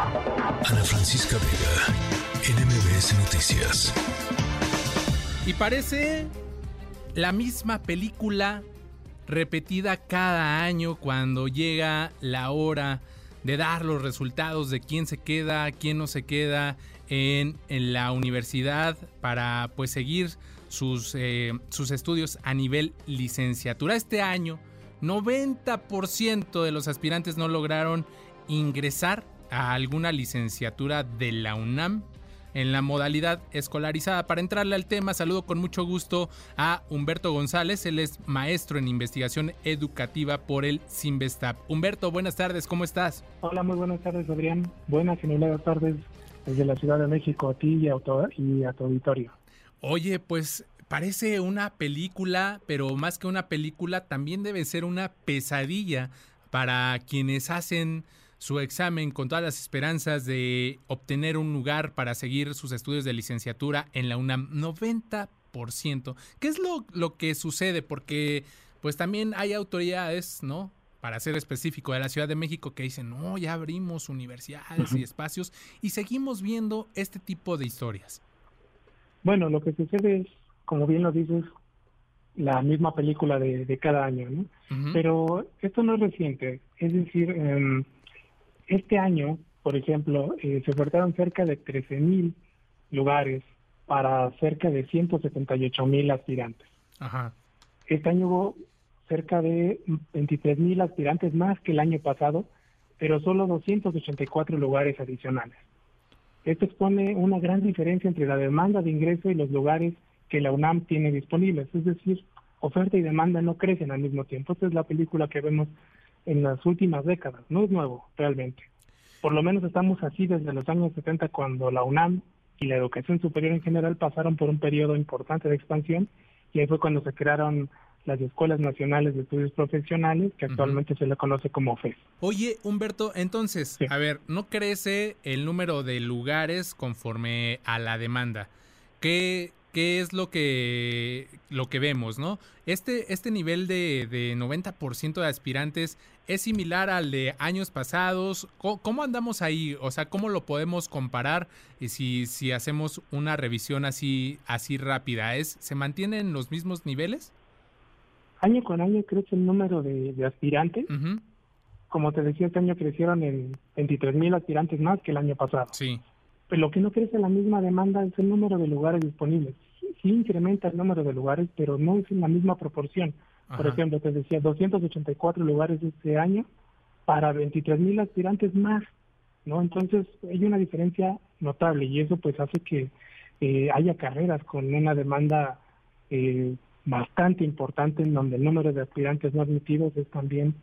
Ana Francisca Vega, NMBS Noticias. Y parece la misma película repetida cada año cuando llega la hora de dar los resultados de quién se queda, quién no se queda en, la universidad para pues seguir sus, eh, sus estudios a nivel licenciatura. Este año, 90% de los aspirantes no lograron ingresar a alguna licenciatura de la UNAM en la modalidad escolarizada. Para entrarle al tema, saludo con mucho gusto a Humberto González, él es maestro en investigación educativa por el Sinvestap. Humberto, buenas tardes, ¿cómo estás? Hola, muy buenas tardes, Adrián. Buenas y buenas tardes desde la Ciudad de México a ti y a, y a tu auditorio. Oye, pues parece una película, pero más que una película, también debe ser una pesadilla para quienes hacen su examen con todas las esperanzas de obtener un lugar para seguir sus estudios de licenciatura en la UNAM. 90%. ¿Qué es lo, lo que sucede? Porque pues también hay autoridades, ¿no? Para ser específico, de la Ciudad de México que dicen, no, ya abrimos universidades y espacios y seguimos viendo este tipo de historias. Bueno, lo que sucede es, como bien lo dices, la misma película de, cada año, ¿no? Pero esto no es reciente, es decir, eh, este año, por ejemplo, eh, se ofertaron cerca de 13.000 lugares para cerca de 178.000 aspirantes. Ajá. Este año hubo cerca de 23.000 aspirantes más que el año pasado, pero solo 284 lugares adicionales. Esto expone una gran diferencia entre la demanda de ingreso y los lugares que la UNAM tiene disponibles. Es decir, oferta y demanda no crecen al mismo tiempo. Esta es la película que vemos en las últimas décadas, no es nuevo realmente. Por lo menos estamos así desde los años 70 cuando la UNAM y la educación superior en general pasaron por un periodo importante de expansión y ahí fue cuando se crearon las Escuelas Nacionales de Estudios Profesionales, que actualmente se le conoce como FES. Oye, Humberto, entonces, a ver, ¿no crece el número de lugares conforme a la demanda? ¿Qué, qué es lo que, lo que vemos, ¿no? Este, este nivel de, de 90% de aspirantes es similar al de años pasados. ¿Cómo, andamos ahí? O sea, ¿cómo lo podemos comparar si, si hacemos una revisión así, así rápida? ¿Es, ¿Se mantienen los mismos niveles? Año con año crece el número de, aspirantes. Como te decía, este año crecieron en 23 mil aspirantes más que el año pasado. Sí. Pero lo que no crece la misma demanda es el número de lugares disponibles. Sí, incrementa el número de lugares, pero no es en la misma proporción. Por ejemplo, te decía, 284 lugares este año para 23 mil aspirantes más, ¿no? Entonces hay una diferencia notable y eso pues hace que eh, haya carreras con una demanda eh, bastante importante en donde el número de aspirantes no admitidos es también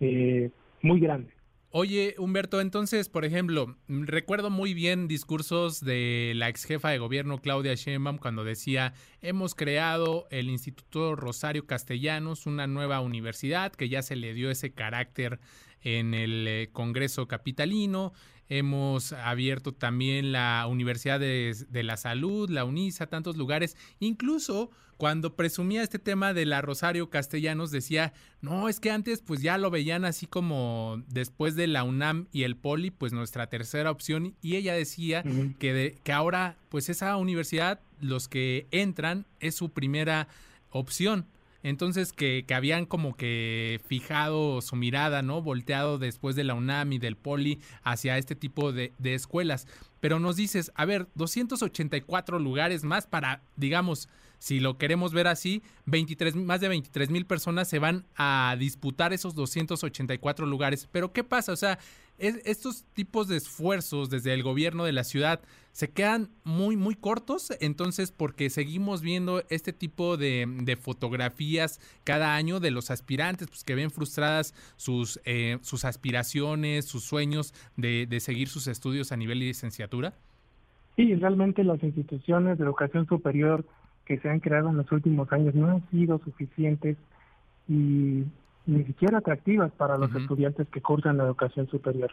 eh, muy grande. Oye, Humberto, entonces, por ejemplo, recuerdo muy bien discursos de la ex jefa de gobierno Claudia Sheinbaum cuando decía, hemos creado el Instituto Rosario Castellanos, una nueva universidad que ya se le dio ese carácter en el eh, Congreso Capitalino, Hemos abierto también la Universidad de, la Salud, la UNISA, tantos lugares. Incluso cuando presumía este tema de la Rosario Castellanos decía, no, es que antes pues ya lo veían así como después de la UNAM y el Poli, pues nuestra tercera opción. Y ella decía que, que ahora pues esa universidad, los que entran, es su primera opción. Entonces que, que, habían como que fijado su mirada, ¿no? Volteado después de la UNAM y del Poli hacia este tipo de, de escuelas. Pero nos dices, a ver, 284 lugares más para, digamos, si lo queremos ver así, 23, más de 23 mil personas se van a disputar esos 284 lugares. Pero ¿qué pasa? O sea, estos tipos de esfuerzos desde el gobierno de la ciudad se quedan muy, muy cortos. Entonces, porque seguimos viendo este tipo de, fotografías cada año de los aspirantes, pues que ven frustradas sus, eh, sus aspiraciones, sus sueños de, de seguir sus estudios a nivel de licenciatura. Sí, realmente las instituciones de educación superior que se han creado en los últimos años no han sido suficientes y ni siquiera atractivas para los estudiantes que cursan la educación superior.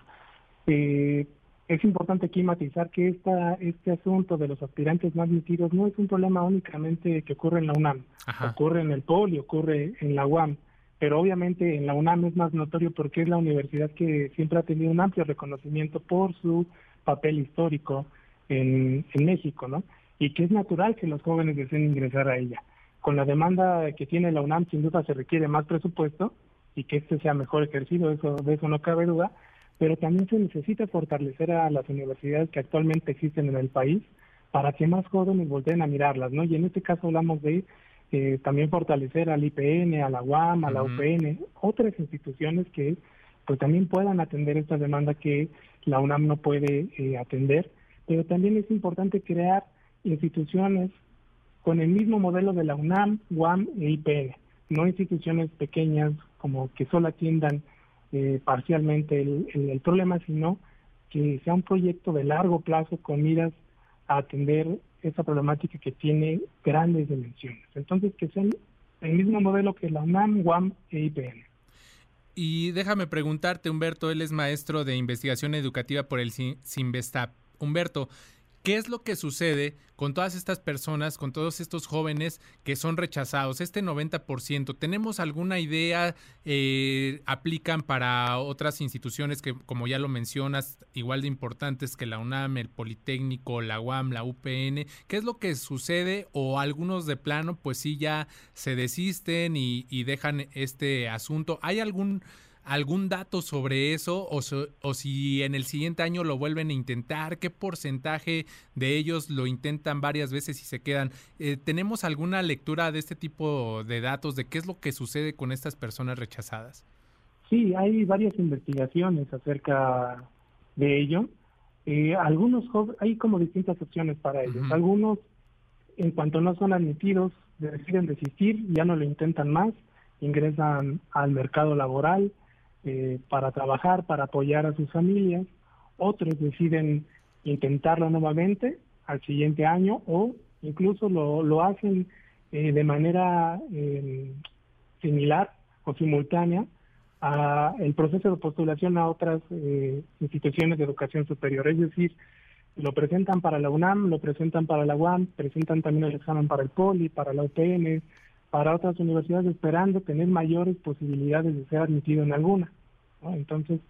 Eh, es importante aquí matizar que esta, este asunto de los aspirantes no admitidos no es un problema únicamente que ocurre en la UNAM, ocurre en el POLI, ocurre en la UAM. pero obviamente en la UNAM es más notorio porque es la universidad que siempre ha tenido un amplio reconocimiento por su papel histórico en, en México, ¿no? Y que es natural que los jóvenes deseen ingresar a ella. Con la demanda que tiene la UNAM, sin duda se requiere más presupuesto y que este sea mejor ejercido, eso, de eso no cabe duda, pero también se necesita fortalecer a las universidades que actualmente existen en el país para que más jóvenes volteen a mirarlas, ¿no? Y en este caso hablamos de eh, también fortalecer al IPN, a la UAM, a la UPN, otras instituciones que pues también puedan atender esta demanda que la UNAM no puede eh, atender, pero también es importante crear instituciones con el mismo modelo de la UNAM, UAM e IPN, no instituciones pequeñas como que solo atiendan eh, parcialmente el, problema, sino que sea un proyecto de largo plazo con miras a atender esa problemática que tiene grandes dimensiones. Entonces, que sean el mismo modelo que la UNAM, UAM e IPN. Y déjame preguntarte, Humberto, él es maestro de investigación educativa por el CIMBESTAP. Humberto, ¿Qué es lo que sucede con todas estas personas, con todos estos jóvenes que son rechazados? Este 90%, ¿tenemos alguna idea? Eh, ¿Aplican para otras instituciones que, como ya lo mencionas, igual de importantes que la UNAM, el Politécnico, la UAM, la UPN? ¿Qué es lo que sucede? O algunos de plano, pues sí, ya se desisten y, y dejan este asunto. ¿Hay algún algún dato sobre eso o, o, si en el siguiente año lo vuelven a intentar, qué porcentaje de ellos lo intentan varias veces y se quedan. Eh, ¿Tenemos alguna lectura de este tipo de datos de qué es lo que sucede con estas personas rechazadas? Sí, hay varias investigaciones acerca de ello. Eh, algunos hay como distintas opciones para ellos. Algunos, en cuanto no son admitidos, deciden desistir, ya no lo intentan más, ingresan al mercado laboral, eh, para trabajar, para apoyar a sus familias. Otros deciden intentarlo nuevamente al siguiente año o incluso lo, lo hacen eh, de manera eh, similar o simultánea a el proceso de postulación a otras instituciones de educación superior. Es decir, lo presentan para la UNAM, lo presentan para la UAM, presentan también el examen para el POLI, para la UPN, para otras universidades esperando tener mayores posibilidades de ser admitido en alguna. Entonces,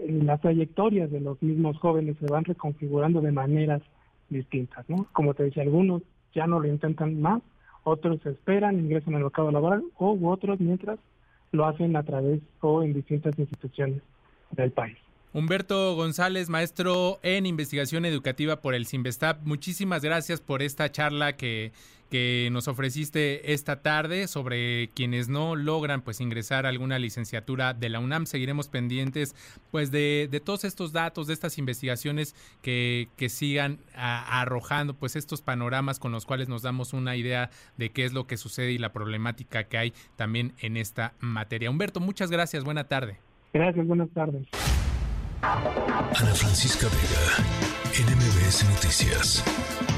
eh, las trayectorias de los mismos jóvenes se van reconfigurando de maneras distintas. ¿no? Como te decía, algunos ya no lo intentan más, otros esperan, ingresan al mercado laboral, o otros mientras lo hacen a través o en distintas instituciones del país. Humberto González, maestro en investigación educativa por el Sinvestap, muchísimas gracias por esta charla que, que nos ofreciste esta tarde sobre quienes no logran pues ingresar a alguna licenciatura de la UNAM. Seguiremos pendientes pues de, de todos estos datos, de estas investigaciones que, que sigan arrojando pues estos panoramas con los cuales nos damos una idea de qué es lo que sucede y la problemática que hay también en esta materia. Humberto, muchas gracias, buena tarde. Gracias, buenas tardes. Ana Francisca Vega, NMBS Noticias.